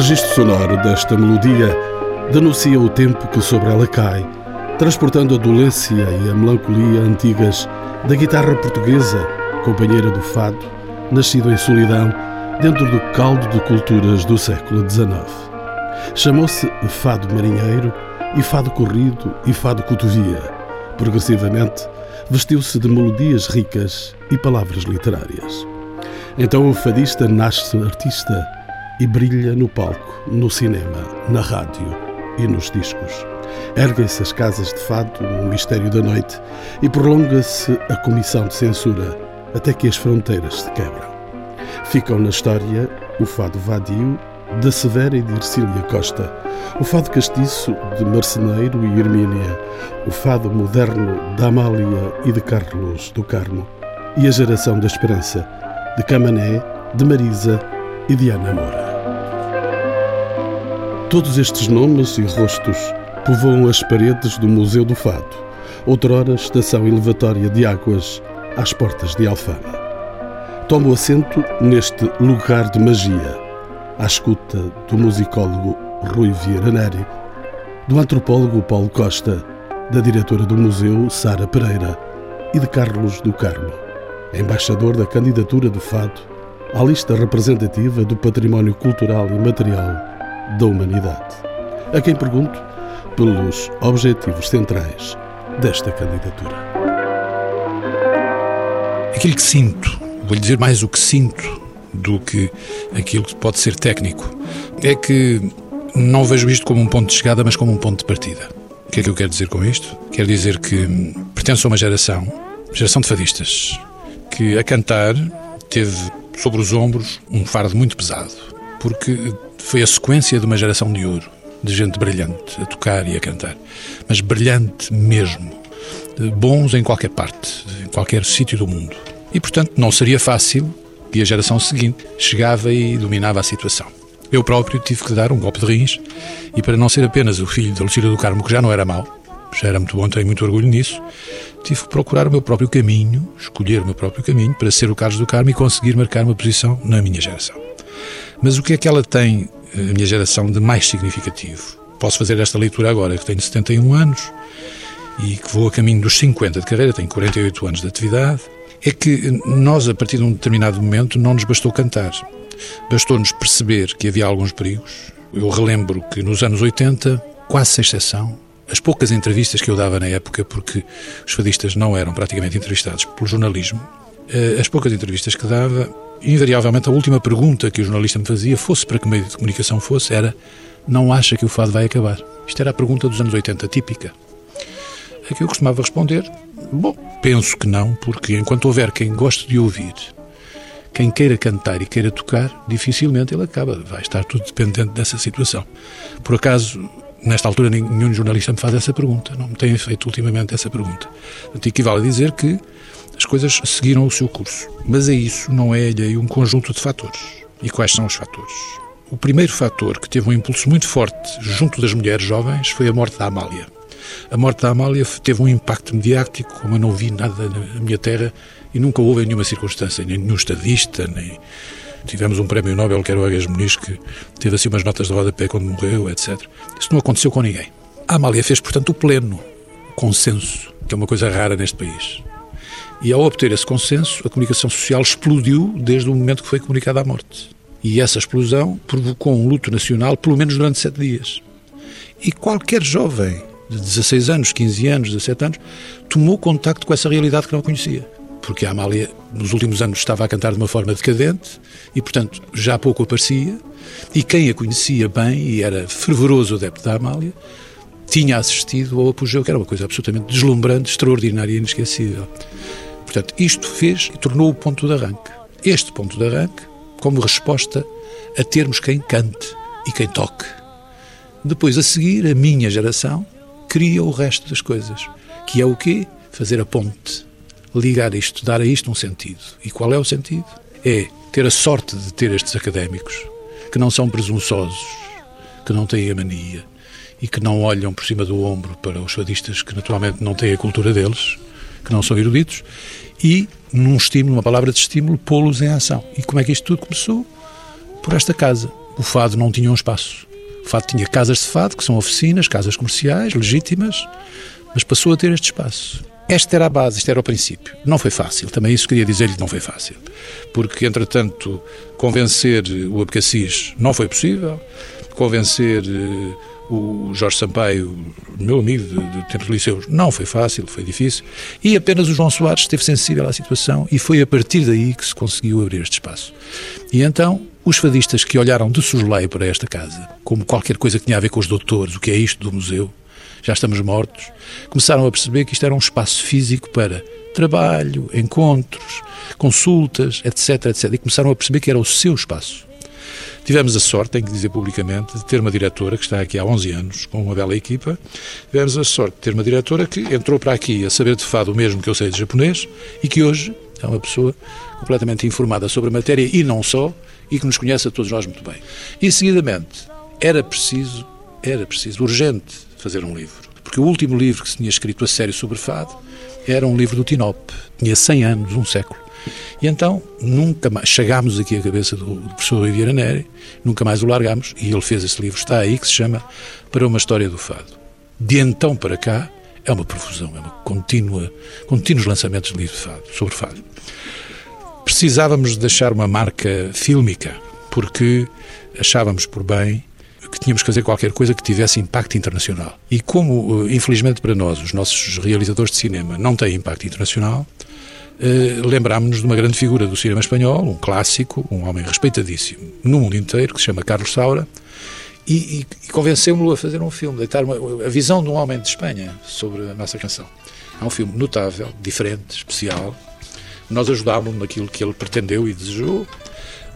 registro sonoro desta melodia denuncia o tempo que sobre ela cai, transportando a dolência e a melancolia antigas da guitarra portuguesa, companheira do fado, nascido em solidão, dentro do caldo de culturas do século XIX. Chamou-se fado marinheiro e fado corrido e fado cotovia. Progressivamente, vestiu-se de melodias ricas e palavras literárias. Então o fadista nasce artista e brilha no palco, no cinema, na rádio e nos discos. Erguem-se as casas de fado no mistério da noite e prolonga-se a comissão de censura até que as fronteiras se quebram. Ficam na história o fado vadio de Severa e de Ercília Costa, o fado castiço de Marceneiro e Hermínia, o fado moderno de Amália e de Carlos do Carmo, e a geração da esperança de Camané, de Marisa e de Ana Moura. Todos estes nomes e rostos povoam as paredes do Museu do Fado, outrora estação elevatória de águas às portas de Alfama. Tomo assento neste lugar de magia, à escuta do musicólogo Rui Vieira Neri, do antropólogo Paulo Costa, da diretora do museu Sara Pereira e de Carlos do Carmo, embaixador da candidatura do Fado à lista representativa do património cultural e material da humanidade. A quem pergunto pelos objetivos centrais desta candidatura. Aquilo que sinto, vou-lhe dizer mais o que sinto do que aquilo que pode ser técnico, é que não vejo isto como um ponto de chegada, mas como um ponto de partida. O que é que eu quero dizer com isto? Quero dizer que pertenço a uma geração, geração de fadistas, que a cantar teve sobre os ombros um fardo muito pesado, porque foi a sequência de uma geração de ouro, de gente brilhante a tocar e a cantar, mas brilhante mesmo, bons em qualquer parte, em qualquer sítio do mundo. E, portanto, não seria fácil que a geração seguinte chegava e dominava a situação. Eu próprio tive que dar um golpe de rins e, para não ser apenas o filho da Lucília do Carmo, que já não era mau, já era muito bom, tenho muito orgulho nisso, tive que procurar o meu próprio caminho, escolher o meu próprio caminho para ser o Carlos do Carmo e conseguir marcar uma posição na minha geração. Mas o que é que ela tem, a minha geração, de mais significativo? Posso fazer esta leitura agora, que tenho 71 anos e que vou a caminho dos 50 de carreira, tenho 48 anos de atividade. É que nós, a partir de um determinado momento, não nos bastou cantar. Bastou-nos perceber que havia alguns perigos. Eu relembro que nos anos 80, quase sem exceção, as poucas entrevistas que eu dava na época, porque os fadistas não eram praticamente entrevistados pelo jornalismo, eh, as poucas entrevistas que dava, invariavelmente a última pergunta que o jornalista me fazia, fosse para que meio de comunicação fosse, era não acha que o fado vai acabar? Isto era a pergunta dos anos 80, típica. A que eu costumava responder, bom, penso que não, porque enquanto houver quem goste de ouvir, quem queira cantar e queira tocar, dificilmente ele acaba. Vai estar tudo dependente dessa situação. Por acaso, nesta altura, nenhum jornalista me faz essa pergunta. Não me tem feito ultimamente essa pergunta. O que equivale a dizer que as coisas seguiram o seu curso. Mas a isso não é alheio um conjunto de fatores. E quais são os fatores? O primeiro fator que teve um impulso muito forte junto das mulheres jovens foi a morte da Amália. A morte da Amália teve um impacto mediático como eu não vi nada na minha terra e nunca houve nenhuma circunstância, nem nenhum estadista, nem... Tivemos um prémio Nobel, que era o Agas Muniz, que teve assim umas notas de rodapé quando morreu, etc. Isso não aconteceu com ninguém. A Amália fez, portanto, o pleno, consenso, que é uma coisa rara neste país. E ao obter esse consenso, a comunicação social explodiu desde o momento que foi comunicada a morte. E essa explosão provocou um luto nacional pelo menos durante sete dias. E qualquer jovem de 16 anos, 15 anos, 17 anos, tomou contacto com essa realidade que não conhecia. Porque a Amália, nos últimos anos, estava a cantar de uma forma decadente e, portanto, já pouco aparecia. E quem a conhecia bem e era fervoroso adepto da Amália, tinha assistido ao apogeu, que era uma coisa absolutamente deslumbrante, extraordinária e inesquecível. Portanto, isto fez e tornou o ponto de arranque. Este ponto de arranque como resposta a termos quem cante e quem toque. Depois, a seguir, a minha geração cria o resto das coisas, que é o quê? Fazer a ponte, ligar isto, dar a isto um sentido. E qual é o sentido? É ter a sorte de ter estes académicos que não são presunçosos, que não têm a mania e que não olham por cima do ombro para os fadistas que naturalmente não têm a cultura deles, que não são eruditos, e, num estímulo, uma palavra de estímulo, pô-los em ação. E como é que isto tudo começou? Por esta casa. o fado não tinha um espaço. O fado tinha casas de fado, que são oficinas, casas comerciais, legítimas, mas passou a ter este espaço. Esta era a base, este era o princípio. Não foi fácil, também isso queria dizer-lhe que não foi fácil. Porque, entretanto, convencer o Abcacis não foi possível, convencer eh, o Jorge Sampaio, meu amigo de, de tempos liceus, não foi fácil, foi difícil, e apenas o João Soares esteve sensível à situação e foi a partir daí que se conseguiu abrir este espaço. E então, os fadistas que olharam de soslaio para esta casa, como qualquer coisa que tinha a ver com os doutores, o que é isto do museu, já estamos mortos, começaram a perceber que isto era um espaço físico para trabalho, encontros, consultas, etc, etc. E começaram a perceber que era o seu espaço. Tivemos a sorte, tenho que dizer publicamente, de ter uma diretora que está aqui há 11 anos, com uma bela equipa. Tivemos a sorte de ter uma diretora que entrou para aqui a saber de fado o mesmo que eu sei de japonês e que hoje é uma pessoa completamente informada sobre a matéria e não só, e que nos conhece a todos nós muito bem. E, seguidamente, era preciso, era preciso, urgente, fazer um livro. Porque o último livro que se tinha escrito a sério sobre fado era um livro do Tinop, tinha 100 anos, um século. E então, nunca mais, chegámos aqui à cabeça do, professor Riviera Neri, nunca mais o largámos, e ele fez esse livro, está aí, que se chama Para uma História do Fado. De então para cá, é uma profusão, é uma contínua, contínuos lançamentos de livros de fado, sobre fado. Precisávamos deixar uma marca fílmica, porque achávamos por bem que tínhamos que fazer qualquer coisa que tivesse impacto internacional. E como, eh, infelizmente para nós, os nossos realizadores de cinema não têm impacto internacional, eh, lembrámos-nos de uma grande figura do cinema espanhol, um clássico, um homem respeitadíssimo no mundo inteiro, que se chama Carlos Saura, e, e, e convencemos-lo a fazer um filme, deitar uma, a visão de um homem de Espanha sobre a nossa canção. É um filme notável, diferente, especial. Nós ajudámos-lo naquilo que ele pretendeu e desejou.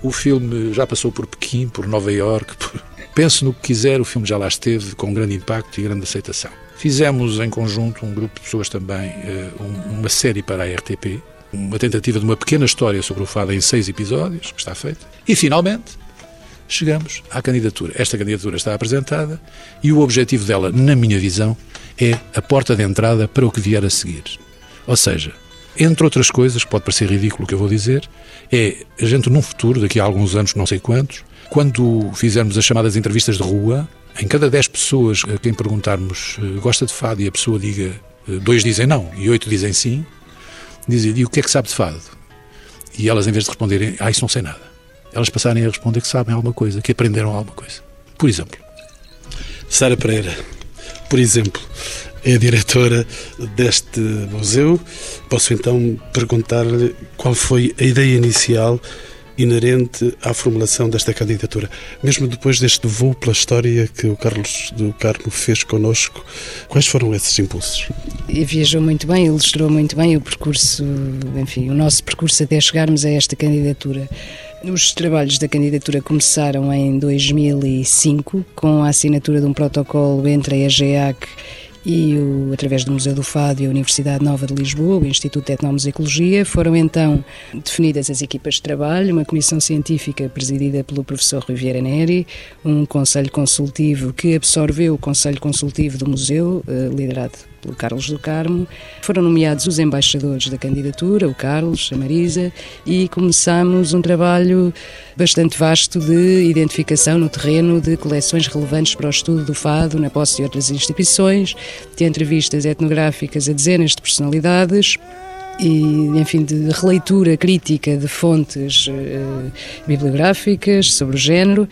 O filme já passou por Pequim, por Nova Iorque, por Pense no que quiser, o filme já lá esteve, com grande impacto e grande aceitação. Fizemos em conjunto, um grupo de pessoas também, eh, uma série para a RTP, uma tentativa de uma pequena história sobre o fado em seis episódios, que está feita. E, finalmente, chegamos à candidatura. Esta candidatura está apresentada e o objetivo dela, na minha visão, é a porta de entrada para o que vier a seguir. Ou seja, entre outras coisas, pode parecer ridículo o que eu vou dizer, é a gente num futuro, daqui a alguns anos, não sei quantos, quando fizermos as chamadas entrevistas de rua, em cada 10 pessoas a quem perguntarmos eh, gosta de fado e a pessoa diga, eh, dois dizem não e oito dizem sim, dizem, e o que é que sabe de fado? E elas, em vez de responderem, ah, isso não sei nada, elas passarem a responder que sabem alguma coisa, que aprenderam alguma coisa. Por exemplo. Sara Pereira, por exemplo, é a diretora deste museu. Posso então perguntar-lhe qual foi a ideia inicial inerente à formulação desta candidatura. Mesmo depois deste voo pela história que o Carlos do Carmo fez connosco, quais foram esses impulsos? E viajou muito bem, ilustrou muito bem o percurso, enfim, o nosso percurso até chegarmos a esta candidatura. Os trabalhos da candidatura começaram em 2005 com a assinatura de um protocolo entre a EGEAC e, o, através do Museu do Fado e a Universidade Nova de Lisboa, o Instituto de Etnomusicologia, foram então definidas as equipas de trabalho, uma comissão científica presidida pelo professor Rui Vieira Neri, um conselho consultivo que absorveu o conselho consultivo do museu, eh, liderado pelo Carlos do Carmo. Foram nomeados os embaixadores da candidatura, o Carlos, a Marisa, e começamos um trabalho bastante vasto de identificação no terreno de coleções relevantes para o estudo do fado na posse de outras instituições, de entrevistas etnográficas a dezenas de personalidades e, enfim, de releitura crítica de fontes uh, bibliográficas sobre o género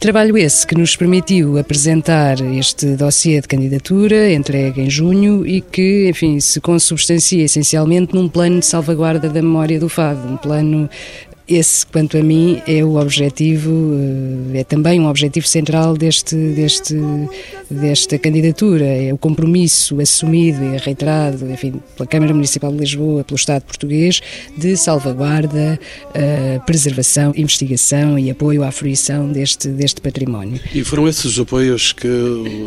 Trabalho esse que nos permitiu apresentar este dossiê de candidatura, entregue em junho, e que, enfim, se consubstancia essencialmente num plano de salvaguarda da memória do fado, um plano esse, quanto a mim, é o objetivo, eh, é também um objetivo central deste, deste, desta candidatura. É o compromisso assumido e reiterado, enfim, pela Câmara Municipal de Lisboa, pelo Estado português, de salvaguarda, uh, preservação, investigação e apoio à fruição deste, deste património. E foram esses os apoios que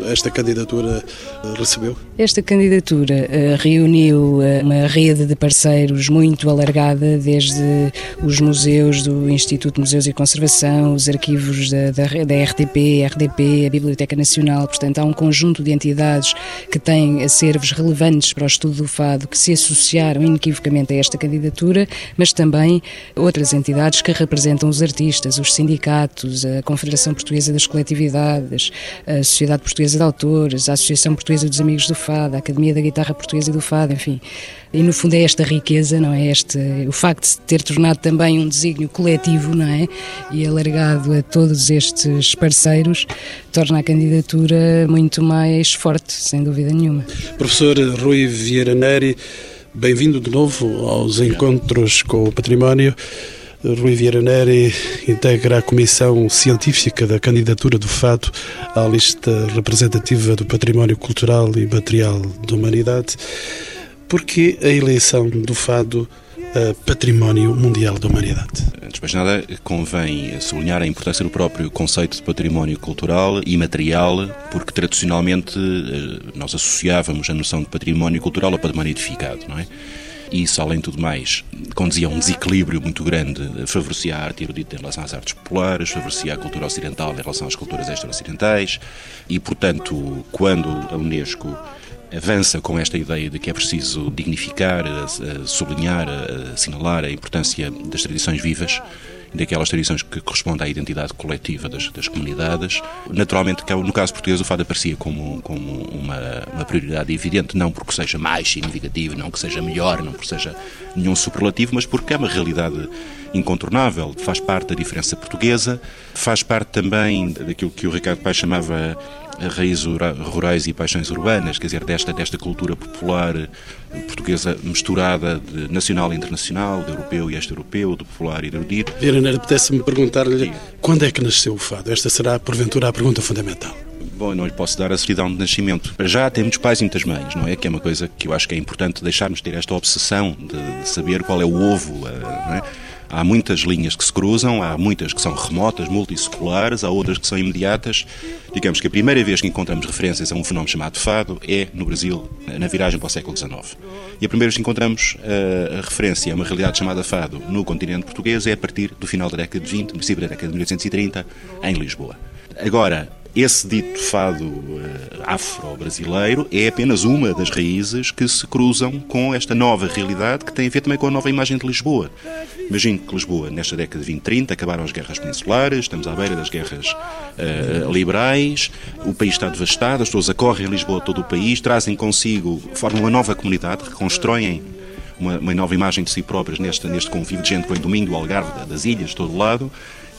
esta candidatura eh, recebeu? Esta candidatura reuniu uma rede de parceiros muito alargada, desde os museus museus do Instituto de Museus e Conservação, os arquivos da, da, da RTP, RDP, a Biblioteca Nacional. Portanto, há um conjunto de entidades que têm acervos relevantes para o estudo do fado que se associaram inequivocamente a esta candidatura, mas também outras entidades que representam os artistas, os sindicatos, a Confederação Portuguesa das Coletividades, a Sociedade Portuguesa de Autores, a Associação Portuguesa dos Amigos do Fado, a Academia da Guitarra Portuguesa e do Fado, enfim. E no fundo é esta riqueza, não é? Este, o facto de ter tornado também um desígnio coletivo, não é? E alargado a todos estes parceiros, torna a candidatura muito mais forte, sem dúvida nenhuma. Professor Rui Vieira Neri, bem-vindo de novo aos encontros com o património. Rui Vieira Neri integra a Comissão Científica da Candidatura do Fado à lista representativa do Património Cultural e Material da Humanidade. Por que a eleição do Fado Património Mundial da Humanidade? Antes de mais nada, convém sublinhar a importância do próprio conceito de património cultural e material, porque tradicionalmente eh, nós associávamos a noção de património cultural ao património edificado, não é? Isso, além de tudo mais, conduzia a um desequilíbrio muito grande, favorecia a arte erudita em relação às artes populares, favorecia a cultura ocidental em relação às culturas extra-ocidentais, e, portanto, quando a Unesco avança com esta ideia de que é preciso dignificar, sublinhar, assinalar a importância das tradições vivas daquelas tradições que correspondem à identidade coletiva das, das comunidades. Naturalmente, no caso português, o fado aparecia como, como uma, uma, prioridade evidente, não porque seja mais significativo, não que seja melhor, não porque seja nenhum superlativo, mas porque é uma realidade incontornável, faz parte da diferença portuguesa, faz parte também daquilo que o Ricardo Paes chamava raízes rurais e paixões urbanas, quer dizer, desta, desta cultura popular portuguesa misturada de nacional e internacional, de europeu e extra-europeu, de popular e de erudito. Viraneira, apetece-me perguntar-lhe quando é que nasceu o fado? Esta será, porventura, a pergunta fundamental. Bom, não lhe posso dar a certidão de nascimento. Já tem muitos pais e muitas mães, não é? Que é uma coisa que eu acho que é importante deixarmos ter esta obsessão de, de saber qual é o ovo, eh, não é? Há muitas linhas que se cruzam, há muitas que são remotas, multisseculares, há outras que são imediatas. Digamos que a primeira vez que encontramos referências a um fenómeno chamado fado é no Brasil, na viragem para o século XIX. E a primeira vez que encontramos uh, a referência a uma realidade chamada fado no continente português é a partir do final da década de 20, princípio da década de 1830, em Lisboa. Agora, esse dito fado uh, afro-brasileiro é apenas uma das raízes que se cruzam com esta nova realidade que tem a ver também com a nova imagem de Lisboa. Imagino que Lisboa, nesta década de 20, 30, acabaram as guerras peninsulares, estamos à beira das guerras uh, liberais, o país está devastado, as pessoas acorrem a Lisboa todo o país, trazem consigo, formam uma nova comunidade, reconstroem uma, uma, nova imagem de si próprias neste, neste convívio de gente que vem do Minho, do Algarve, das ilhas, de todo lado.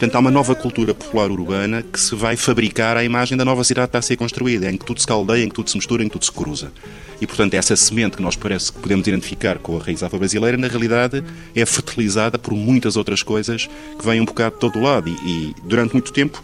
Portanto, há uma nova cultura popular urbana que se vai fabricar à imagem da nova cidade que está a ser construída, em que tudo se caldeia, em que tudo se mistura, em que tudo se cruza. E, portanto, essa semente que nós parece que podemos identificar com a raiz afro-brasileira, na realidade, é fertilizada por muitas outras coisas que vêm um bocado de todo o lado. E, e durante muito tempo,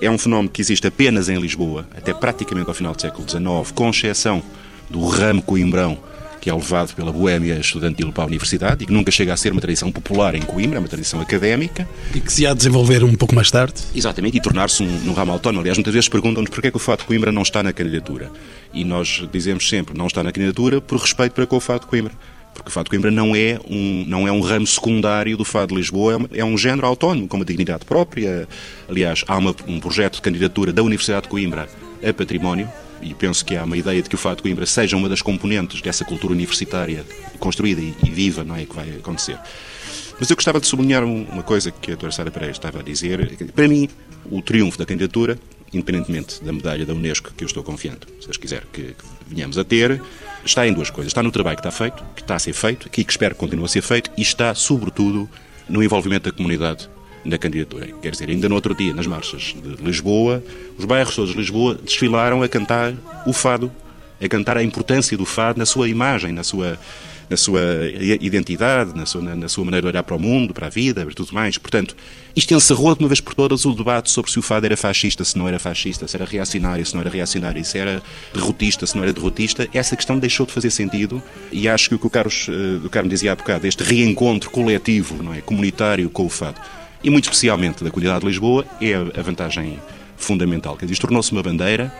é um fenómeno que existe apenas em Lisboa, até praticamente ao final do século XIX, com exceção do ramo coimbrão que é levado pela boêmia estudantil para a universidade e que nunca chega a ser uma tradição popular em Coimbra, é uma tradição académica. E que se há de desenvolver um pouco mais tarde. Exatamente, e tornar-se um, um ramo autónomo. Aliás, muitas vezes perguntam-nos porquê é que o fato de Coimbra não está na candidatura. E nós dizemos sempre, não está na candidatura por respeito para com o fato de Coimbra porque o Fado de Coimbra não é um, não é um ramo secundário do Fado de Lisboa, é um género autónomo, com uma dignidade própria. Aliás, há uma, um projeto de candidatura da Universidade de Coimbra a património, e penso que há uma ideia de que o Fado de Coimbra seja uma das componentes dessa cultura universitária construída e, viva, não é, que vai acontecer. Mas eu gostava de sublinhar uma coisa que a doutora Sara Pereira estava a dizer. Para mim, o triunfo da candidatura, independentemente da medalha da Unesco, que eu estou confiante, se as quiser que, que venhamos a ter, está em duas coisas. Está no trabalho que está feito, que está a ser feito, que espero que continue a ser feito, e está, sobretudo, no envolvimento da comunidade na candidatura. Quer dizer, ainda no outro dia, nas marchas de Lisboa, os bairros todos de Lisboa desfilaram a cantar o fado, a cantar a importância do fado na sua imagem, na sua, na sua identidade, na sua, na sua maneira de olhar para o mundo, para a vida, para tudo mais. Portanto, isto encerrou de uma vez por todas o debate sobre se o fado era fascista, se não era fascista, se era reacionário, se não era reacionário, se era derrotista, se não era derrotista. Essa questão deixou de fazer sentido e acho que o que o Carlos, eh, o Carlos dizia há bocado, este reencontro coletivo, não é, comunitário com o fado, e muito especialmente da qualidade de Lisboa, é a vantagem fundamental. Quer dizer, tornou-se uma bandeira.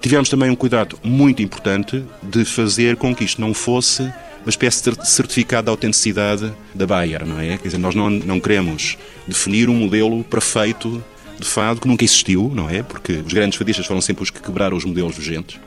Tivemos também um cuidado muito importante de fazer com que isto não fosse uma espécie de certificado de autenticidade da Bayer, não é? Quer dizer, nós não, não queremos definir um modelo perfeito de fado que nunca existiu, não é? Porque os grandes fadistas foram sempre os que quebraram os modelos vigentes.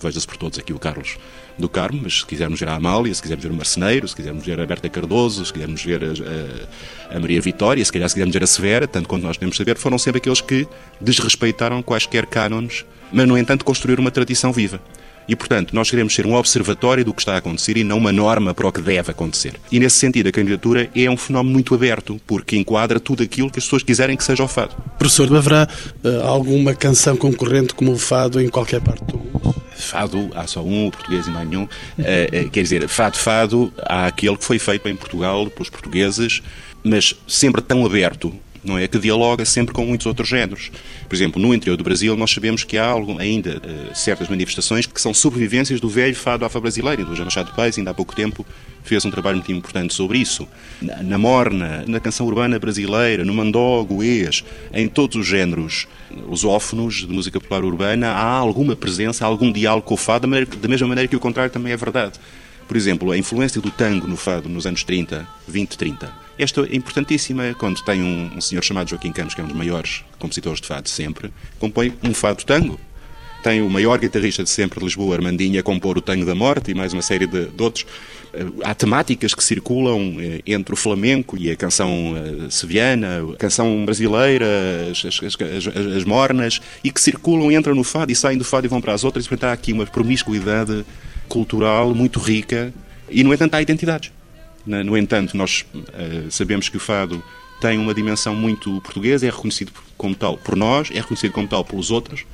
Veja-se por todos aqui o Carlos do Carmo, mas se quisermos ver a Amália, se quisermos ver o Marceneiro, se quisermos ver a Berta Cardoso, se quisermos ver a, a, Maria Vitória, se calhar se quisermos ver a Severa, tanto quanto nós podemos saber, foram sempre aqueles que desrespeitaram quaisquer cânones, mas, no entanto, construíram uma tradição viva. E, portanto, nós queremos ser um observatório do que está a acontecer e não uma norma para o que deve acontecer. E, nesse sentido, a candidatura é um fenómeno muito aberto, porque enquadra tudo aquilo que as pessoas quiserem que seja o fado. Professor, haverá uh, alguma canção concorrente como o fado em qualquer parte do mundo? Fado, há só um, o português e mais nenhum. Uh, quer dizer, fado, fado, há aquele que foi feito em Portugal pelos portugueses, mas sempre tão aberto não é? Que dialoga sempre com muitos outros géneros. Por exemplo, no interior do Brasil, nós sabemos que há algo, ainda uh, certas manifestações que são sobrevivências do velho fado afro-brasileiro. Do João Machado Paes, ainda há pouco tempo, fez um trabalho muito importante sobre isso. Na, na morna, na canção urbana brasileira, no mandó, goês, em todos os géneros lusófonos de música popular urbana, há alguma presença, algum diálogo com o fado, da mesma maneira que o contrário também é verdade. Por exemplo, a influência do tango no fado nos anos 30, 20, 30 esta é importantíssima quando tem um, um senhor chamado Joaquim Campos, que é um dos maiores compositores de fado sempre, compõe um fado tango. Tem o maior guitarrista de sempre de Lisboa, Armandinho, a compor o Tango da Morte e mais uma série de, de outros. Eh, há temáticas que circulam eh, entre o flamenco e a canção eh, seviana, a canção brasileira, as, as, as, as, mornas, e que circulam, entram no fado e saem do fado e vão para as outras. E, portanto, há aqui uma promiscuidade cultural muito rica e, no entanto, há identidades. No entanto, nós uh, sabemos que o fado tem uma dimensão muito portuguesa, é reconhecido como tal por nós, é reconhecido como tal pelos outros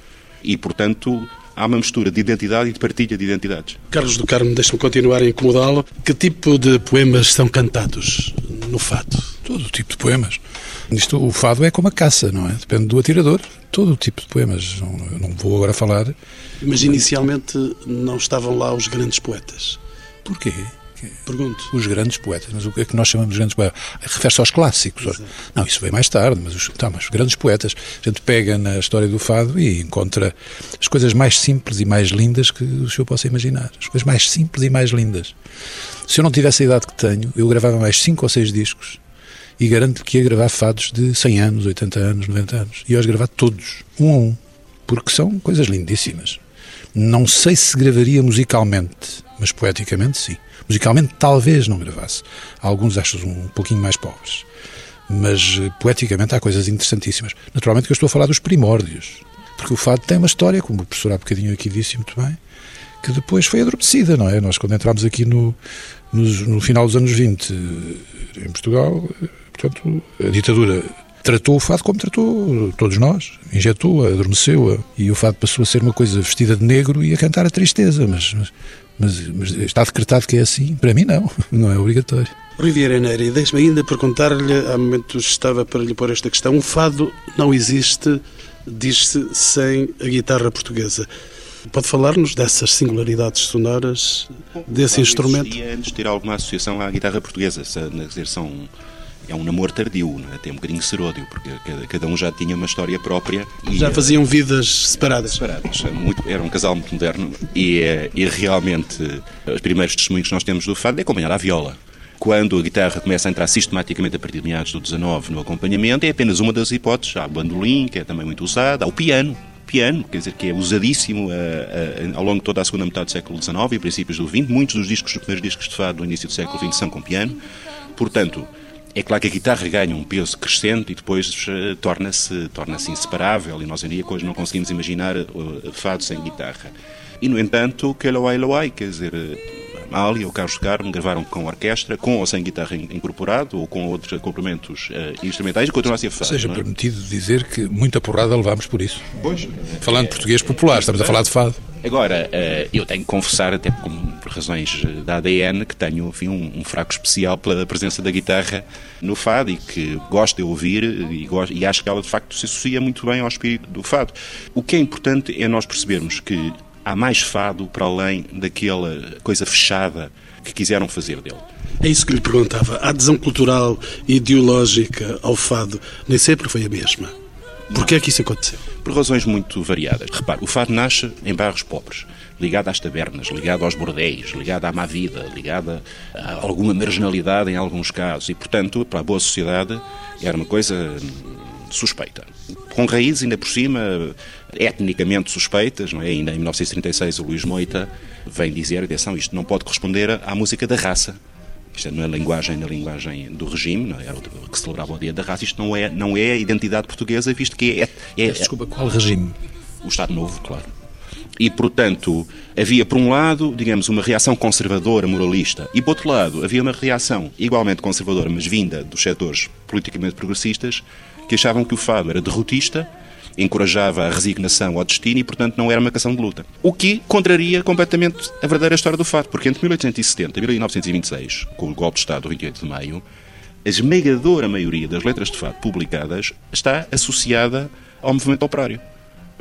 e, portanto, há uma mistura de identidade e de partilha de identidades. Carlos do Carmo, deixe-me continuar a incomodá-lo. Que tipo de poemas são cantados no fado? Todo tipo de poemas. Isto, o fado é como a caça, não é? Depende do atirador. Todo tipo de poemas. Não, não vou agora falar. Mas inicialmente não estavam lá os grandes poetas. Porquê? Pergunto. Os grandes poetas, mas o que é que nós chamamos de grandes poetas? Refere-se aos clássicos. Exato. Não, isso veio mais tarde, mas os, tá, mas os grandes poetas. A gente pega na história do fado e encontra as coisas mais simples e mais lindas que o senhor possa imaginar. As coisas mais simples e mais lindas. Se eu não tivesse a idade que tenho, eu gravava mais cinco ou seis discos e garanto que ia gravar fados de 100 anos, 80 anos, 90 anos. E eu os gravar todos, um a um, porque são coisas lindíssimas. Não sei se gravaria musicalmente, mas poeticamente sim. Musicalmente, talvez não gravasse. Alguns acho um pouquinho mais pobres. Mas eh, poeticamente há coisas interessantíssimas. Naturalmente que eu estou a falar dos primórdios. Porque o fado tem uma história, como o professor há bocadinho aqui disse muito bem, que depois foi adormecida, não é? Nós, quando entramos aqui no, no, no final dos anos 20 eh, em Portugal, portanto, a ditadura tratou o fado como tratou todos nós, injetou-a, adormeceu-a, e o fado passou a ser uma coisa vestida de negro e a cantar a tristeza, mas, mas mas, mas, está decretado que é assim? Para mim, não. Não é obrigatório. Riviera Neri, deixe-me ainda perguntar-lhe, há momentos estava para lhe pôr esta questão. Um fado não existe, diz-se, sem a guitarra portuguesa. Pode falar-nos dessas singularidades sonoras, desse instrumento? Antes de ter alguma associação à guitarra portuguesa, quer dizer, são é um namoro tardio, é? até um bocadinho seródio, porque cada, um já tinha uma história própria. E, já faziam vidas separadas. Separadas. Muito, era um casal muito moderno e, eh, e realmente os primeiros testemunhos que nós temos do fado é acompanhar a viola quando a guitarra começa a entrar sistematicamente a partir de meados do 19 no acompanhamento, é apenas uma das hipóteses. Há o bandolim, que é também muito usado, há o piano, piano, quer dizer, que é usadíssimo uh, uh, ao longo de toda a segunda metade do século XIX e princípios do XX. Muitos dos discos, os primeiros discos de fado do início do século XX são com piano. Portanto, é claro que a guitarra ganha um peso crescente e depois uh, torna-se torna inseparável e nós em dia hoje não conseguimos imaginar uh, fado sem guitarra. E no entanto, que Eloai Eloai, quer dizer, uh, Amália ou Carlos Carmo gravaram com orquestra, com ou sem guitarra incorporado ou com outros complementos uh, instrumentais e continua a ser fado. Seja é? permitido dizer que muita porrada levámos por isso. Pois. Falando é, português popular, estamos a falar de fado. Agora, eh, eu tenho que confessar, até por razões eh, da ADN, que tenho enfim, um, fraco especial pela presença da guitarra no fado e que gosto de ouvir e, gosto, e acho que ela de facto se associa muito bem ao espírito do fado. O que é importante é nós percebermos que há mais fado para além daquela coisa fechada que quiseram fazer dele. É isso que lhe perguntava. A adesão cultural e ideológica ao fado nem sempre foi a mesma. Porquê é que isso aconteceu? Por razões muito variadas. Repare, o fado nasce em bairros pobres, ligado às tabernas, ligado aos bordéis, ligado à má vida, ligado a alguma marginalidade em alguns casos. E, portanto, para a boa sociedade, era uma coisa suspeita. Com raízes, ainda por cima, etnicamente suspeitas, não é? Ainda em 1936 o Luís Moita vem dizer, atenção, isto não pode corresponder à música da raça. Isto é na linguagem, na linguagem do regime, não é? era o que celebrava o Dia da Raça. Isto não é, não é a identidade portuguesa, visto que é, é, é Desculpa, qual regime? O Estado Novo, claro. E, portanto, havia, por um lado, digamos, uma reação conservadora, moralista, e, por outro lado, havia uma reação igualmente conservadora, mas vinda dos setores politicamente progressistas, que achavam que o fado era derrotista, encorajava a resignação ao destino e, portanto, não era uma canção de luta. O que contraria completamente a verdadeira história do fado, porque entre 1870 e 1926, com o golpe de Estado do 28 de maio, a esmagadora maioria das letras de fado publicadas está associada ao movimento operário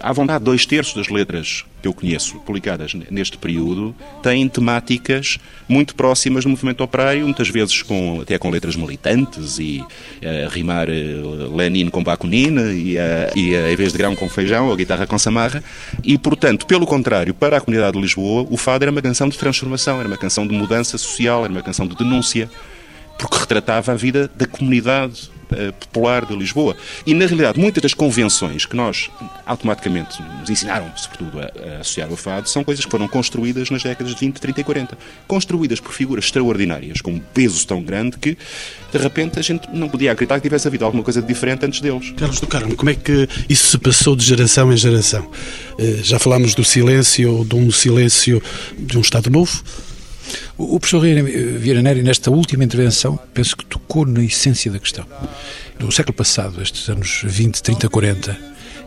à vontade, dois terços das letras que eu conheço, publicadas neste período, têm temáticas muito próximas do movimento operário, muitas vezes com, até com letras militantes e uh, rimar uh, Lenin com Bakunin e, e em vez de grão com feijão ou guitarra com samarra. E, portanto, pelo contrário, para a comunidade de Lisboa, o fado era uma canção de transformação, era uma canção de mudança social, era uma canção de denúncia, porque retratava a vida da comunidade uh, popular de Lisboa. E, na realidade, muitas das convenções que nós automaticamente nos ensinaram, sobretudo, a, associar ao fado, são coisas que foram construídas nas décadas de 20, 30 e 40. Construídas por figuras extraordinárias, com um peso tão grande que, de repente, a gente não podia acreditar que tivesse havido alguma coisa diferente antes deles. Carlos do Carmo, como é que isso se passou de geração em geração? Uh, já falámos do silêncio, de um silêncio de um Estado novo? O professor Vieira Neri, nesta última intervenção, penso que tocou na essência da questão. No século passado, estes anos 20, 30, 40,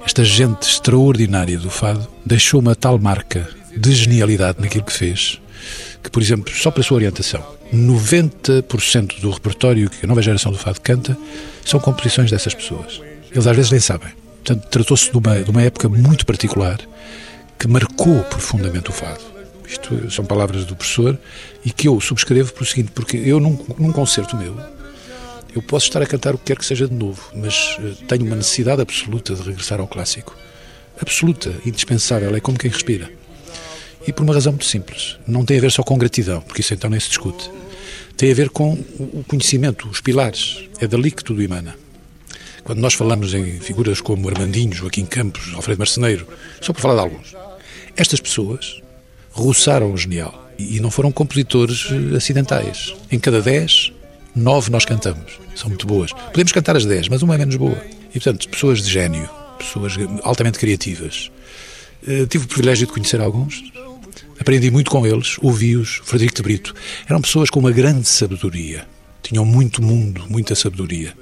esta gente extraordinária do fado deixou uma tal marca de genialidade naquilo que fez, que, por exemplo, só para a sua orientação, 90% do repertório que a nova geração do fado canta são composições dessas pessoas. Eles às vezes nem sabem. Portanto, tratou-se de uma, de uma época muito particular que marcou profundamente o fado. Isto são palavras do professor e que eu subscrevo pelo seguinte, porque eu num, num concerto meu, eu posso estar a cantar o que quer que seja de novo, mas uh, tenho uma necessidade absoluta de regressar ao clássico. Absoluta, indispensável, é como quem respira. E por uma razão muito simples. Não tem a ver só com gratidão, porque isso então nem se discute. Tem a ver com o conhecimento, os pilares. É dali que tudo emana. Quando nós falamos em figuras como Armandinho, Joaquim Campos, Alfredo Marceneiro, só para falar de alguns, estas pessoas roçaram o genial. E não foram compositores eh, acidentais. Em cada dez, nove nós cantamos. São muito boas. Podemos cantar as dez, mas uma é menos boa. E, portanto, pessoas de gênio, pessoas altamente criativas. Uh, tive o privilégio de conhecer alguns. Aprendi muito com eles, ouvi-os. Frederico de Brito. Eram pessoas com uma grande sabedoria. Tinham muito mundo, muita sabedoria.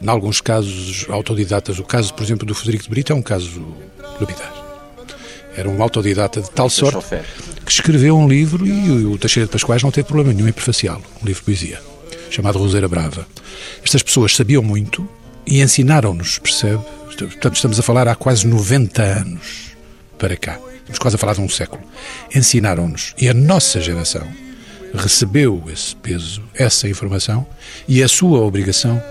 Em alguns casos autodidatas. O caso, por exemplo, do Frederico de Brito é um caso lapidário. Era um autodidata de tal sorte que escreveu um livro e o Teixeira de Pascoais não teve problema nenhum em prefaciá-lo, um livro de poesia, chamado Roseira Brava. Estas pessoas sabiam muito e ensinaram-nos, percebe? Portanto, estamos a falar há quase 90 anos para cá. Estamos quase a falar de um século. Ensinaram-nos e a nossa geração recebeu esse peso, essa informação e é a sua obrigação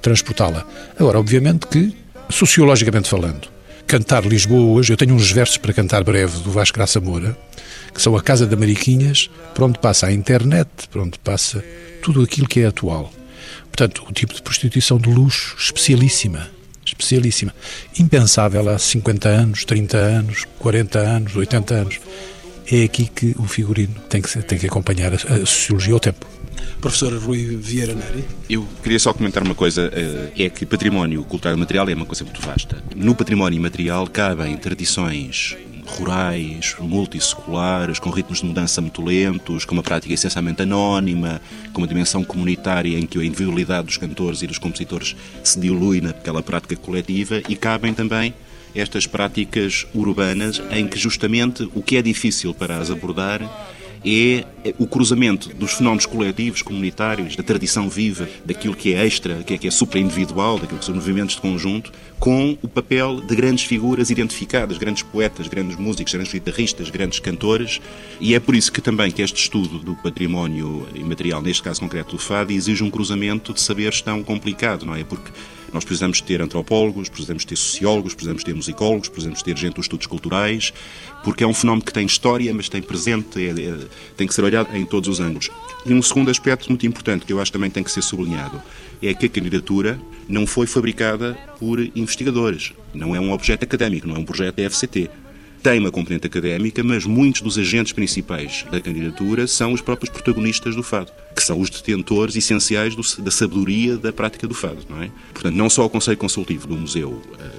transportá-la. Agora, obviamente que, sociologicamente falando, cantar Lisboa hoje, eu tenho uns versos para cantar breve do Vasco Graça Moura, que são a Casa da Mariquinhas, por onde passa a internet, por onde passa tudo aquilo que é atual. Portanto, o tipo de prostituição de luxo especialíssima, especialíssima, impensável há 50 anos, 30 anos, 40 anos, 80 anos. É aqui que o figurino tem que, tem que acompanhar a, a sociologia ao tempo. Professor Rui Vieira Neri. Eu queria só comentar uma coisa, eh, é que património cultural e material é uma coisa muito vasta. No património material cabem tradições rurais, multisseculares, com ritmos de mudança muito lentos, com uma prática essencialmente anónima, com uma dimensão comunitária em que a individualidade dos cantores e dos compositores se dilui naquela prática coletiva e cabem também estas práticas urbanas em que justamente o que é difícil para as abordar é é o cruzamento dos fenómenos coletivos, comunitários, da tradição viva, daquilo que é extra, que é, que é supra-individual, daquilo que são movimentos de conjunto, com o papel de grandes figuras identificadas, grandes poetas, grandes músicos, grandes guitarristas, grandes cantores, e é por isso que também que este estudo do património imaterial, neste caso concreto do fado, exige um cruzamento de saberes tão complicado, não é? Porque nós precisamos ter antropólogos, precisamos ter sociólogos, precisamos ter musicólogos, precisamos ter gente dos estudos culturais, porque é um fenómeno que tem história, mas tem presente, é, é, tem que ser olhado em todos os ângulos. E um segundo aspecto muito importante, que eu acho também tem que ser sublinhado, é que a candidatura não foi fabricada por investigadores. Não é um objeto académico, não é um projeto da FCT tem uma componente académica, mas muitos dos agentes principais da candidatura são os próprios protagonistas do fado, que são os detentores essenciais do, da sabedoria da prática do fado, não é? Portanto, não só o Conselho Consultivo do Museu, eh,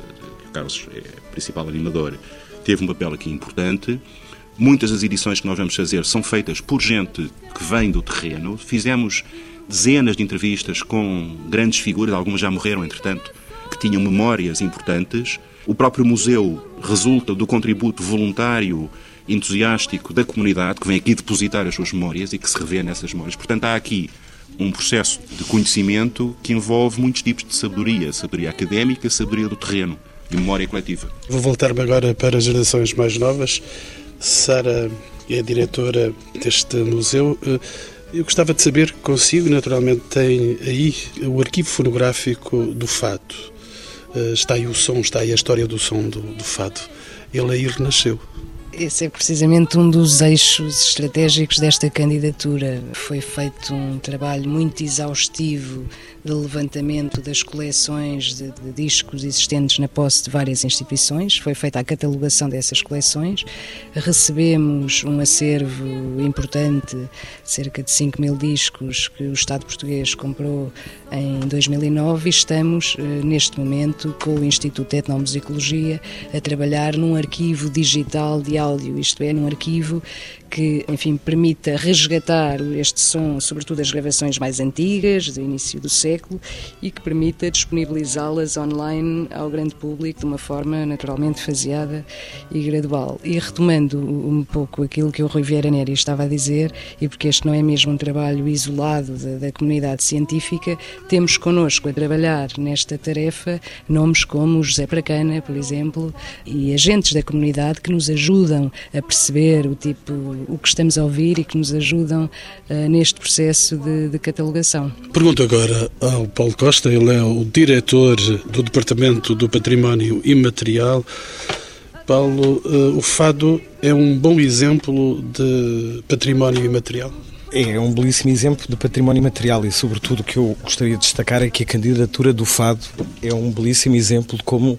que o Carlos é principal animador, teve um papel aqui importante, Muitas das edições que nós vamos fazer são feitas por gente que vem do terreno. Fizemos dezenas de entrevistas com grandes figuras, algumas já morreram, entretanto, que tinham memórias importantes. O próprio museu resulta do contributo voluntário, entusiástico da comunidade, que vem aqui depositar as suas memórias e que se revê nessas memórias. Portanto, há aqui um processo de conhecimento que envolve muitos tipos de sabedoria, sabedoria académica, sabedoria do terreno, de memória coletiva. Vou voltar-me agora para as gerações mais novas. Sara é diretora deste museu. Eu gostava de saber consigo, naturalmente, tem aí o arquivo fonográfico do Fado. Eh, está aí o som, está aí a história do som do, do fado. Ele aí renasceu. Esse é precisamente um dos eixos estratégicos desta candidatura. Foi feito um trabalho muito exaustivo de levantamento das coleções de, de, discos existentes na posse de várias instituições. Foi feita a catalogação dessas coleções. Recebemos um acervo importante, cerca de 5 mil discos, que o Estado português comprou em 2009 e estamos, eh, neste momento, com o Instituto de Etnomusicologia a trabalhar num arquivo digital de áudio, isto é, num arquivo que, enfim, permita resgatar este som, sobretudo as gravações mais antigas, do início do século, e que permita disponibilizá-las online ao grande público de uma forma naturalmente faseada e gradual. E retomando um pouco aquilo que o Rui Vieira Neri estava a dizer, e porque este não é mesmo um trabalho isolado da, da comunidade científica, temos connosco a trabalhar nesta tarefa nomes como José Pracana, por exemplo, e agentes da comunidade que nos ajudam a perceber o tipo o que estamos a ouvir e que nos ajudam uh, neste processo de, de, catalogação. Pergunto agora ao Paulo Costa, ele é o diretor do Departamento do Património Imaterial. Paulo, uh, o fado é um bom exemplo de património imaterial? É, é um belíssimo exemplo de património imaterial e, sobretudo, o que eu gostaria de destacar é que a candidatura do Fado é um belíssimo exemplo de como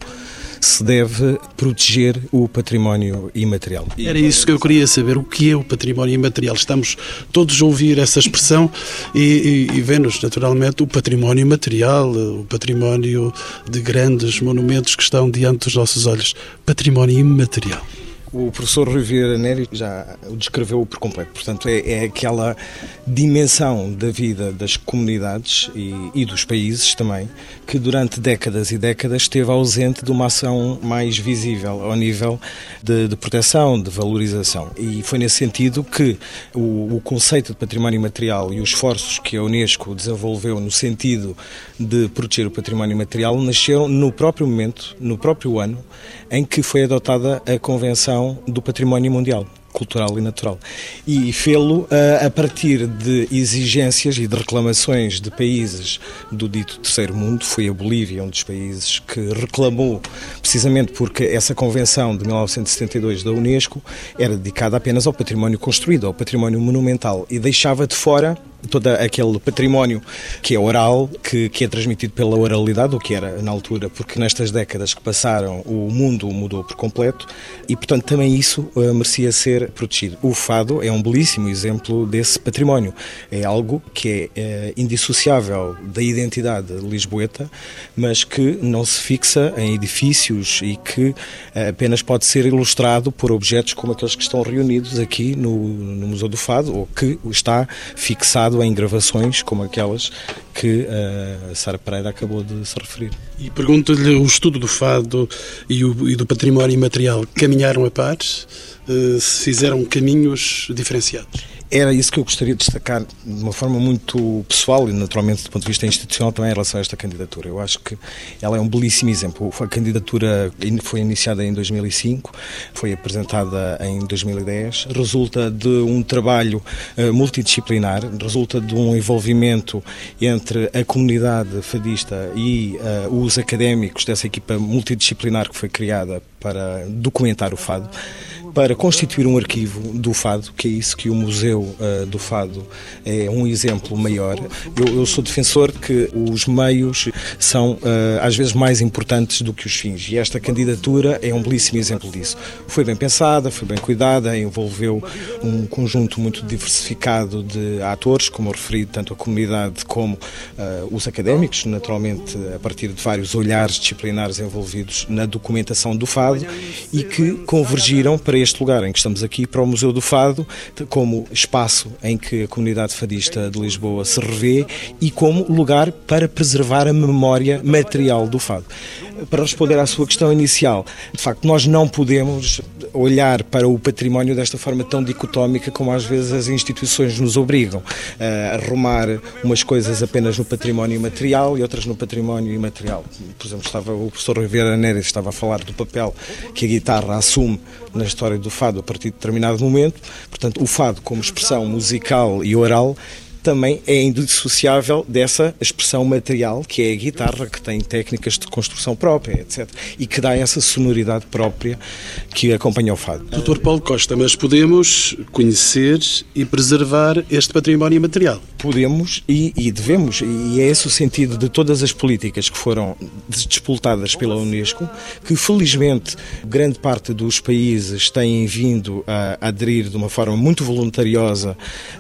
se deve proteger o património imaterial. Era isso que eu queria saber, o que é o património imaterial? Estamos todos a ouvir essa expressão e, e, e vemos naturalmente o património imaterial, o património de grandes monumentos que estão diante dos nossos olhos. Património imaterial. O professor Rui Vieira Nery já o descreveu por completo. Portanto, é, é aquela dimensão da vida das comunidades e, e, dos países também, que durante décadas e décadas esteve ausente de uma ação mais visível ao nível de, de proteção, de valorização. E foi nesse sentido que o, o conceito de património material e os esforços que a Unesco desenvolveu no sentido de proteger o património material nasceram no próprio momento, no próprio ano, em que foi adotada a Convenção do Património Mundial cultural e natural. E fê-lo uh, a partir de exigências e de reclamações de países do dito terceiro mundo. Foi a Bolívia um dos países que reclamou, precisamente porque essa convenção de 1972 da Unesco era dedicada apenas ao património construído, ao património monumental, e deixava de fora todo aquele património que é oral, que, que é transmitido pela oralidade, o que era na altura, porque nestas décadas que passaram o mundo mudou por completo e, portanto, também isso uh, merecia ser protegido. O fado é um belíssimo exemplo desse património. É algo que é uh, indissociável da identidade lisboeta, mas que não se fixa em edifícios e que uh, apenas pode ser ilustrado por objetos como aqueles que estão reunidos aqui no, no Museu do Fado, ou que está fixado em gravações como aquelas que a Sara Pereira acabou de se referir. E pergunto-lhe, o estudo do fado e, o, e do património imaterial caminharam a pares? Eh, se fizeram caminhos diferenciados? Era isso que eu gostaria de destacar de uma forma muito pessoal e, naturalmente, do ponto de vista institucional, também em relação a esta candidatura. Eu acho que ela é um belíssimo exemplo. A candidatura foi iniciada em 2005, foi apresentada em 2010, resulta de um trabalho uh, multidisciplinar, resulta de um envolvimento entre a comunidade fadista e uh, os académicos dessa equipa multidisciplinar que foi criada para documentar o fado para constituir um arquivo do fado, que é isso que o Museu uh, do Fado é um exemplo maior. Eu, eu, sou defensor que os meios são uh, às vezes mais importantes do que os fins e esta candidatura é um belíssimo exemplo disso. Foi bem pensada, foi bem cuidada, envolveu um conjunto muito diversificado de atores, como eu referi, tanto a comunidade como uh, os académicos, naturalmente a partir de vários olhares disciplinares envolvidos na documentação do fado e que convergiram para este lugar em que estamos aqui, para o Museu do Fado, como espaço em que a comunidade fadista de Lisboa se revê e como lugar para preservar a memória material do fado. Para responder à sua questão inicial, de facto, nós não podemos olhar para o património desta forma tão dicotómica como às vezes as instituições nos obrigam a arrumar umas coisas apenas no património material e outras no património imaterial. Por exemplo, estava o professor Rivera Neres estava a falar do papel que a guitarra assume na história do fado a partir de determinado momento. Portanto, o fado como expressão musical e oral também é indissociável dessa expressão material que é a guitarra, que tem técnicas de construção própria, etc. E que dá essa sonoridade própria que acompanha o fado. Doutor Paulo Costa, mas podemos conhecer e preservar este património material? Podemos e, e devemos, e é esse o sentido de todas as políticas que foram despoltadas pela Unesco, que felizmente grande parte dos países têm vindo a aderir de uma forma muito voluntariosa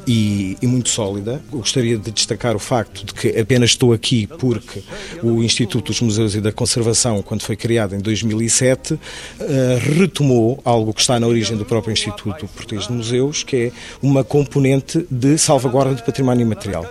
e, e muito sólida gostaria de destacar o facto de que apenas estou aqui porque o Instituto dos Museus e da Conservação, quando foi criado em 2007, eh, retomou algo que está na origem do próprio Instituto Português de Museus, que é uma componente de salvaguarda do património imaterial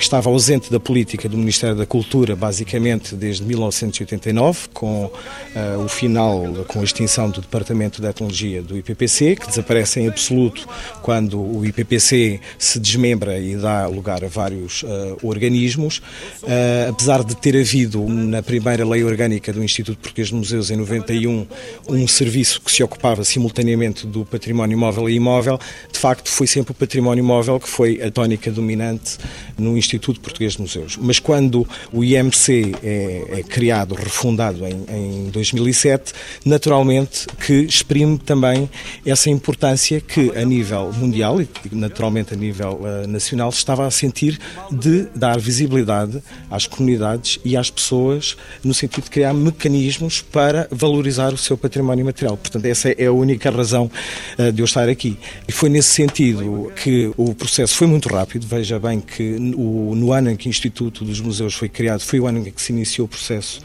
que estava ausente da política do Ministério da Cultura, basicamente desde 1989, com uh, o final, com a extinção do Departamento de Etnologia do IPPC, que desaparece em absoluto quando o IPPC se desmembra e dá lugar a vários uh, organismos. Uh, apesar de ter havido na primeira lei orgânica do Instituto Português de Museus, em 91, um serviço que se ocupava simultaneamente do património móvel e imóvel, de facto foi sempre o património móvel que foi a tónica dominante no Instituto Instituto Português de Museus. Mas quando o IMC é, é criado, refundado em, em 2007, naturalmente que exprime também essa importância que a nível mundial e naturalmente a nível uh, nacional estava a sentir de dar visibilidade às comunidades e às pessoas no sentido de criar mecanismos para valorizar o seu património material. Portanto, essa é a única razão uh, de eu estar aqui. E foi nesse sentido que o processo foi muito rápido. Veja bem que o no ano em que o Instituto dos Museus foi criado, foi o ano em que se iniciou o processo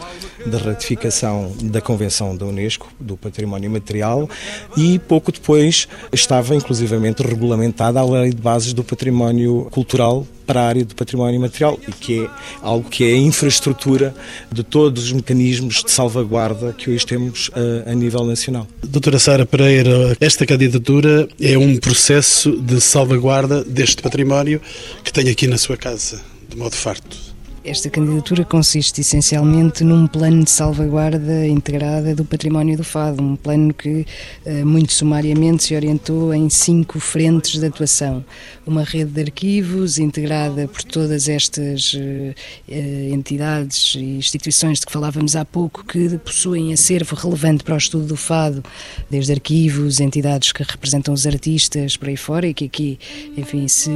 de ratificação da Convenção da Unesco do Património Material e pouco depois estava inclusivamente regulamentada a Lei de Bases do Património Cultural para a área do património material e que é algo que é a infraestrutura de todos os mecanismos de salvaguarda que hoje temos a, eh, a nível nacional. Doutora Sara Pereira, esta candidatura é um processo de salvaguarda deste património que tem aqui na sua casa, de modo farto. Esta candidatura consiste essencialmente num plano de salvaguarda integrada do património do Fado, um plano que eh, muito sumariamente se orientou em cinco frentes de atuação. Uma rede de arquivos integrada por todas estas eh, eh, entidades e instituições de que falávamos há pouco, que possuem acervo relevante para o estudo do Fado, desde arquivos, entidades que representam os artistas por aí fora e que aqui, enfim, se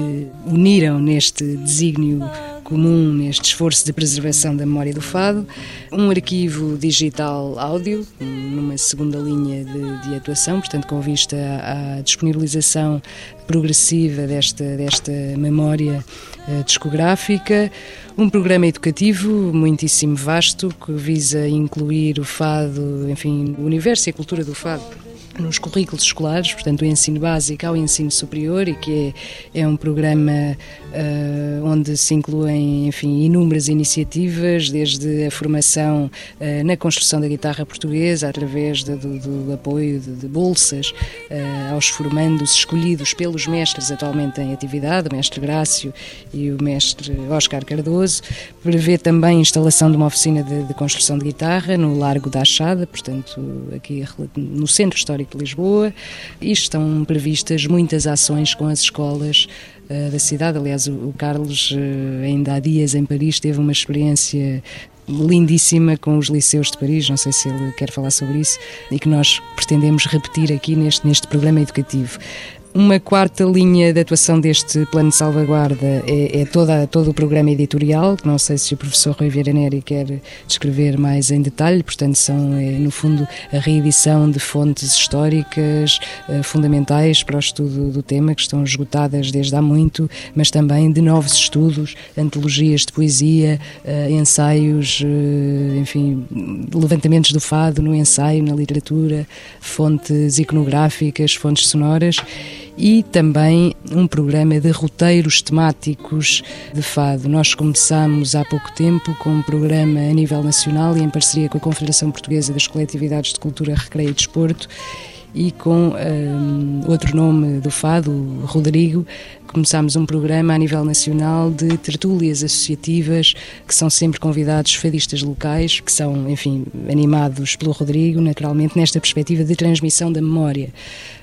uniram neste desígnio comum neste esforço de preservação da memória do fado, um arquivo digital áudio, numa segunda linha de, de atuação, portanto, com vista à, disponibilização progressiva desta, desta memória uh, discográfica, um programa educativo muitíssimo vasto que visa incluir o fado, enfim, o universo e a cultura do fado nos currículos escolares, portanto, o ensino básico ao ensino superior, e que é, é um programa uh, onde se incluem, enfim, inúmeras iniciativas, desde a formação uh, na construção da guitarra portuguesa, através de, do, do, apoio de, de bolsas uh, aos formandos escolhidos pelos mestres atualmente em atividade, o mestre Grácio e o mestre Oscar Cardoso, prevê também a instalação de uma oficina de, de construção de guitarra no Largo da Achada, portanto, aqui no Centro Histórico de Lisboa, e estão previstas muitas ações com as escolas uh, da cidade. Aliás, o, Carlos, uh, ainda há dias em Paris, teve uma experiência lindíssima com os liceus de Paris, não sei se ele quer falar sobre isso, e que nós pretendemos repetir aqui neste, neste programa educativo. Uma quarta linha de atuação deste plano de salvaguarda. É, é toda, todo o programa editorial, que não sei se o professor Rui Vieira Neri quer descrever mais em detalhe, portanto são, é, no fundo, a reedição de fontes históricas uh, fundamentais para o estudo do tema, que estão esgotadas desde há muito, mas também de novos estudos, antologias de poesia, uh, ensaios, uh, enfim, levantamentos do fado no ensaio, na literatura, fontes iconográficas, fontes sonoras e também um programa de roteiros temáticos de fado. Nós começamos há pouco tempo com um programa a nível nacional e em parceria com a Confederação Portuguesa das Coletividades de Cultura, Recreio e Desporto e com um, outro nome do fado, Rodrigo, começámos um programa a nível nacional de tertúlias associativas que são sempre convidados fadistas locais, que são, enfim, animados pelo Rodrigo, naturalmente, nesta perspectiva de transmissão da memória.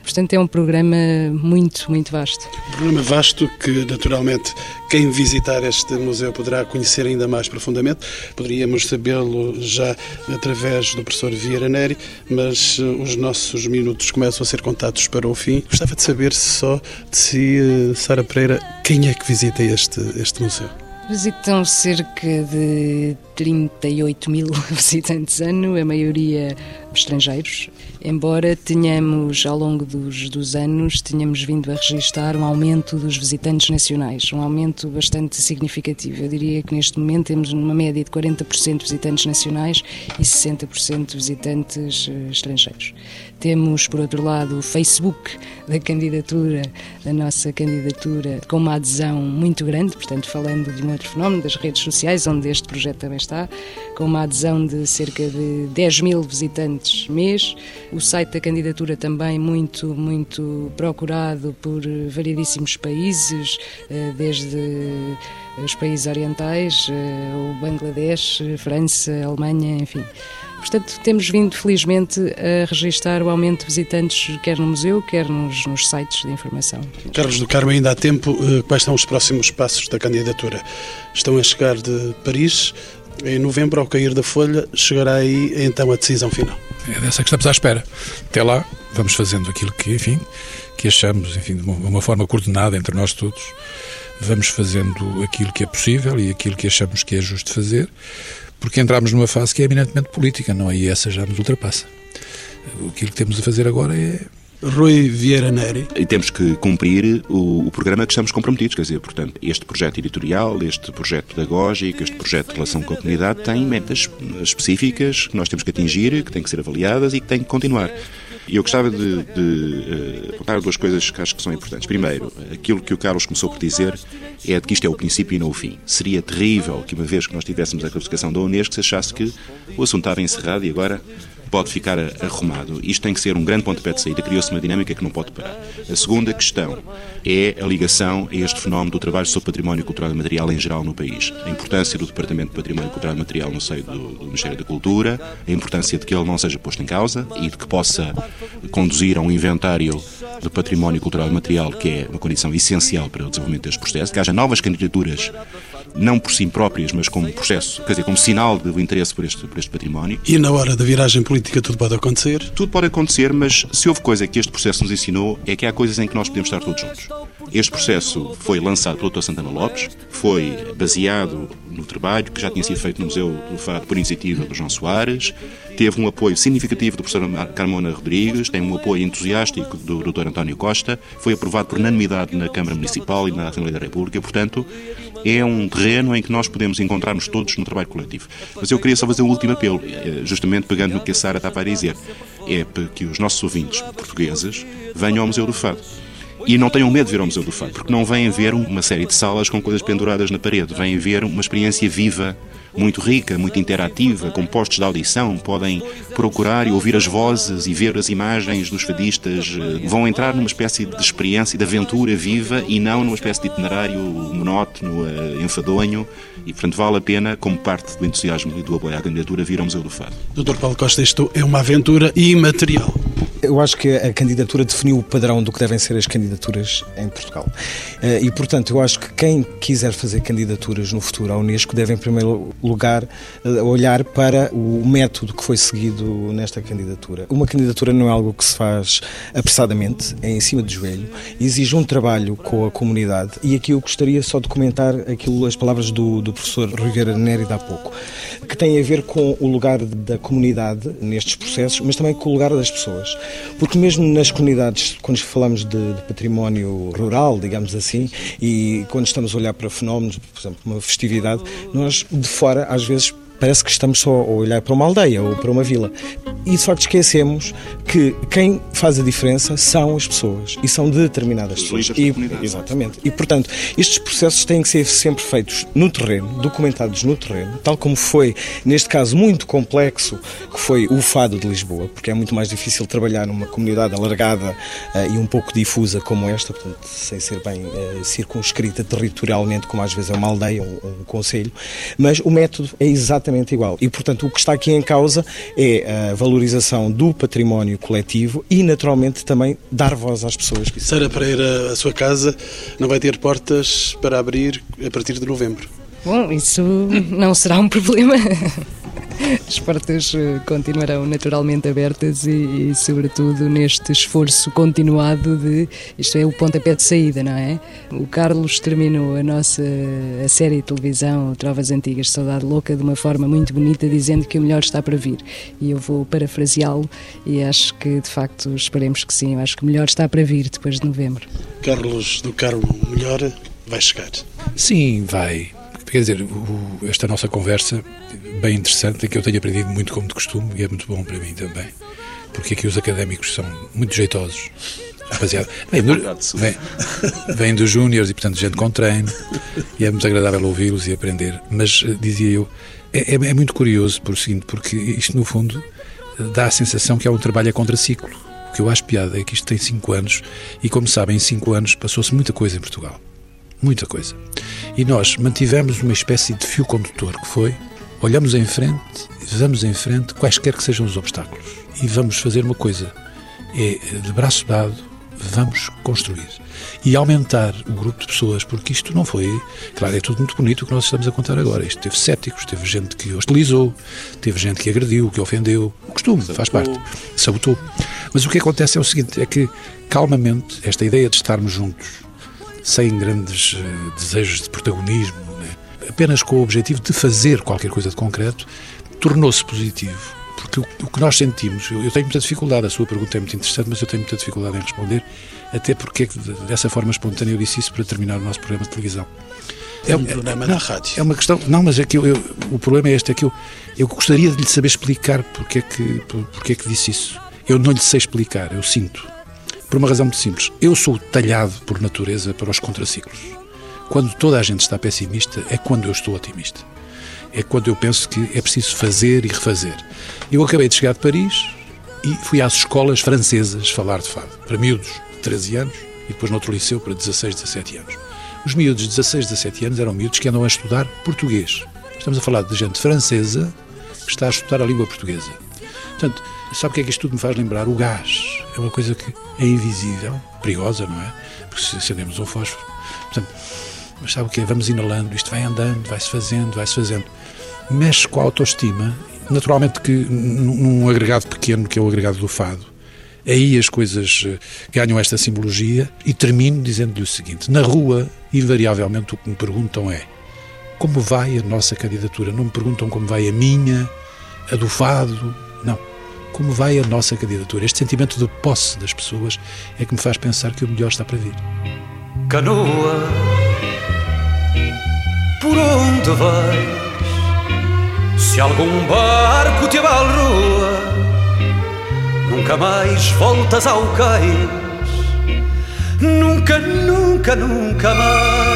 Portanto, é um programa muito, muito vasto. Um programa vasto que, naturalmente, quem visitar este museu poderá conhecer ainda mais profundamente. Poderíamos sabê-lo já através do professor Vieira Neri, mas uh, os nossos minutos começam a ser contados para o fim. Gostava de saber só de si, uh, Sara Pereira, quem é que visita este, este museu? Visitam cerca de 38 mil visitantes ano, a maioria estrangeiros, embora tenhamos ao longo dos, dos anos tenhamos vindo a registrar um aumento dos visitantes nacionais, um aumento bastante significativo. Eu diria que neste momento temos uma média de 40% de visitantes nacionais e 60% de visitantes uh, estrangeiros. Temos, por outro lado, o Facebook da candidatura, da nossa candidatura, com uma adesão muito grande, portanto, falando de um outro fenómeno, das redes sociais, onde este projeto também está, com uma adesão de cerca de 10 mil visitantes mês. O site da candidatura também muito, muito procurado por variedíssimos países, eh, desde os países orientais, eh, o Bangladesh, França, Alemanha, enfim. Portanto, temos vindo felizmente a registrar o aumento de visitantes, quer no museu, quer nos, nos sites de informação. Carlos do Carmo, ainda há tempo, eh, quais são os próximos passos da candidatura? Estão a chegar de Paris, em novembro, ao cair da folha, chegará aí então a decisão final. É dessa que estamos à espera. Até lá, vamos fazendo aquilo que, enfim, que achamos, enfim, de uma forma coordenada entre nós todos. Vamos fazendo aquilo que é possível e aquilo que achamos que é justo fazer, porque entramos numa fase que é eminentemente política, não é? E essa já nos ultrapassa. Aquilo que temos a fazer agora é Rui Vieira Neri. E temos que cumprir o, o, programa que estamos comprometidos, quer dizer, portanto, este projeto editorial, este projeto pedagógico, este projeto de relação com a comunidade tem metas específicas que nós temos que atingir, que têm que ser avaliadas e que têm que continuar. E eu gostava de, de uh, apontar duas coisas que acho que são importantes. Primeiro, aquilo que o Carlos começou por dizer é de que isto é o princípio e não o fim. Seria terrível que, uma vez que nós tivéssemos a classificação da Unesco, se achasse que o assunto estava encerrado e agora pode ficar arrumado. Isto tem que ser um grande pontapé de saída, criou-se uma dinâmica que não pode parar. A segunda questão é a ligação a este fenómeno do trabalho sobre património cultural e material em geral no país. A importância do Departamento de Património Cultural e Material no seio do, do Ministério da Cultura, a importância de que ele não seja posto em causa e de que possa conduzir a um inventário do património cultural e material, que é uma condição essencial para o desenvolvimento deste processo, que haja novas candidaturas não por si próprias, mas como processo, quer dizer, como sinal do interesse por este, por este património. E na hora da viragem política tudo pode acontecer? Tudo pode acontecer, mas se houve coisa que este processo nos ensinou, é que há coisas em que nós podemos estar todos juntos. Este processo foi lançado pelo Dr. Santana Lopes, foi baseado no trabalho que já tinha sido feito no Museu do Fado por iniciativa do João Soares, teve um apoio significativo do professor Carmona Rodrigues, tem um apoio entusiástico do Dr. António Costa, foi aprovado por unanimidade na Câmara Municipal e na Assembleia da República, portanto, é um terreno em que nós podemos encontrar-nos todos no trabalho coletivo. Mas eu queria só fazer um último apelo, eh, justamente pegando no que a Sara estava a dizer. é que os nossos ouvintes portugueses venham ao Museu do Fado. E não tenham medo de vir ao Museu do Fado, porque não vêm ver uma série de salas com coisas penduradas na parede, vêm ver uma experiência viva muito rica, muito interativa, com postos de audição, podem procurar e ouvir as vozes e ver as imagens dos fadistas, eh, vão entrar numa espécie de experiência, de aventura viva e não numa espécie de itinerário monótono, eh, enfadonho, e portanto vale a pena, como parte do entusiasmo e do apoio à candidatura, vir ao Museu do Fado. Dr. Paulo Costa, isto é uma aventura imaterial. Eu acho que a candidatura definiu o padrão do que devem ser as candidaturas em Portugal. Eh, e, portanto, eu acho que quem quiser fazer candidaturas no futuro à Unesco deve, em primeiro lugar, eh, olhar para o método que foi seguido nesta candidatura. Uma candidatura não é algo que se faz apressadamente, é em cima de joelho, exige um trabalho com a comunidade. E aqui eu gostaria só de comentar aquilo, as palavras do, do professor Rivera Neri há pouco, que tem a ver com o lugar da comunidade nestes processos, mas também com o lugar das pessoas. Porque mesmo nas comunidades, quando falamos de, de, património rural, digamos assim, e quando estamos a olhar para fenómenos, por exemplo, uma festividade, nós de fora às vezes parece que estamos só a olhar para uma aldeia ou para uma vila. E de facto esquecemos que quem faz a diferença são as pessoas e são determinadas pessoas. E, exatamente. E portanto, estes processos têm que ser sempre feitos no terreno, documentados no terreno, tal como foi neste caso muito complexo que foi o Fado de Lisboa, porque é muito mais difícil trabalhar numa comunidade alargada uh, e um pouco difusa como esta, portanto, sem ser bem uh, circunscrita territorialmente, como às vezes é uma aldeia ou um, um conselho, mas o método é exatamente exatamente igual. E, portanto, o que está aqui em causa é a valorização do património coletivo e, naturalmente, também dar voz às pessoas. Que... Sara Pereira, a sua casa não vai ter portas para abrir a partir de novembro. Bom, isso não será um problema. As portas eh, continuarão naturalmente abertas e, e, sobretudo, neste esforço continuado de. Isto é o pontapé de saída, não é? O Carlos terminou a nossa a série de televisão Trovas Antigas, Saudade Louca, de uma forma muito bonita, dizendo que o melhor está para vir. E eu vou parafraseá-lo e acho que, de facto, esperemos que sim. Eu acho que o melhor está para vir depois de novembro. Carlos do Carmo, o melhor vai chegar. Sim, vai. Quer dizer, o, esta nossa conversa, bem interessante, é que eu tenho aprendido muito como de costume e é muito bom para mim também, porque aqui os académicos são muito jeitosos. Rapaziada, vem, do, vem, vem dos júniores e, portanto, gente com treino, e é muito agradável ouvi-los e aprender. Mas, eh, dizia eu, é, é, é muito curioso por seguinte, porque isto, no fundo, dá a sensação que é um trabalho a contraciclo. O que eu acho piada é que isto tem cinco anos, e, como sabem, em cinco anos passou-se muita coisa em Portugal muita coisa. E nós mantivemos uma espécie de fio condutor que foi olhamos em frente, vamos em frente, quaisquer que sejam os obstáculos, e vamos fazer uma coisa, é de braço dado, vamos construir e aumentar o grupo de pessoas, porque isto não foi, claro, é tudo muito bonito o que nós estamos a contar agora. Isto teve céticos, teve gente que hostilizou, teve gente que agrediu, que ofendeu, o costume, faz parte, sabotou. Mas o que acontece é o seguinte: é que calmamente esta ideia de estarmos juntos sem grandes uh, desejos de protagonismo, né? apenas com o objetivo de fazer qualquer coisa de concreto, tornou-se positivo. Porque o, que nós sentimos, eu, tenho muita dificuldade, a sua pergunta é muito interessante, mas eu tenho muita dificuldade em responder, até porque é dessa forma espontânea eu disse isso para terminar o nosso programa de televisão. É um programa é, na rádio. É uma questão. Não, mas é que eu, eu, o problema é este: é que eu, eu gostaria de lhe saber explicar porque é, que, porque é que disse isso. Eu não lhe sei explicar, eu sinto. Por uma razão muito simples. Eu sou talhado por natureza para os contraciclos. Quando toda a gente está pessimista, é quando eu estou otimista. É quando eu penso que é preciso fazer e refazer. Eu acabei de chegar de Paris e fui às escolas francesas falar de fado. Para miúdos de 13 anos e depois noutro liceu para 16, 17 aanos. Os miúdos de 16, 17 anos eram miúdos que andam a estudar português. Estamos a falar de gente francesa que está a estudar a língua portuguesa. Portanto, sabe o que é que isto tudo me faz lembrar? O gás. É uma coisa que é invisível, perigosa, não é? Porque se acendemos um fósforo. Portanto, mas sabe o que é? Vamos inalando, isto vai andando, vai-se fazendo, vai-se fazendo. Mexe com a autoestima. Naturalmente que num agregado pequeno, que é o agregado do fado, aí as coisas eh, ganham esta simbologia e termino dizendo-lhe o seguinte: na rua, invariavelmente, o que me perguntam é como vai a nossa candidatura? Não me perguntam como vai a minha, a do fado, não como vai a nossa candidatura. Este sentimento de posse das pessoas é que me faz pensar que o melhor está para vir. Canoa, por onde vais? Se algum barco te abalroa, nunca mais voltas ao cais. Nunca, nunca, nunca mais.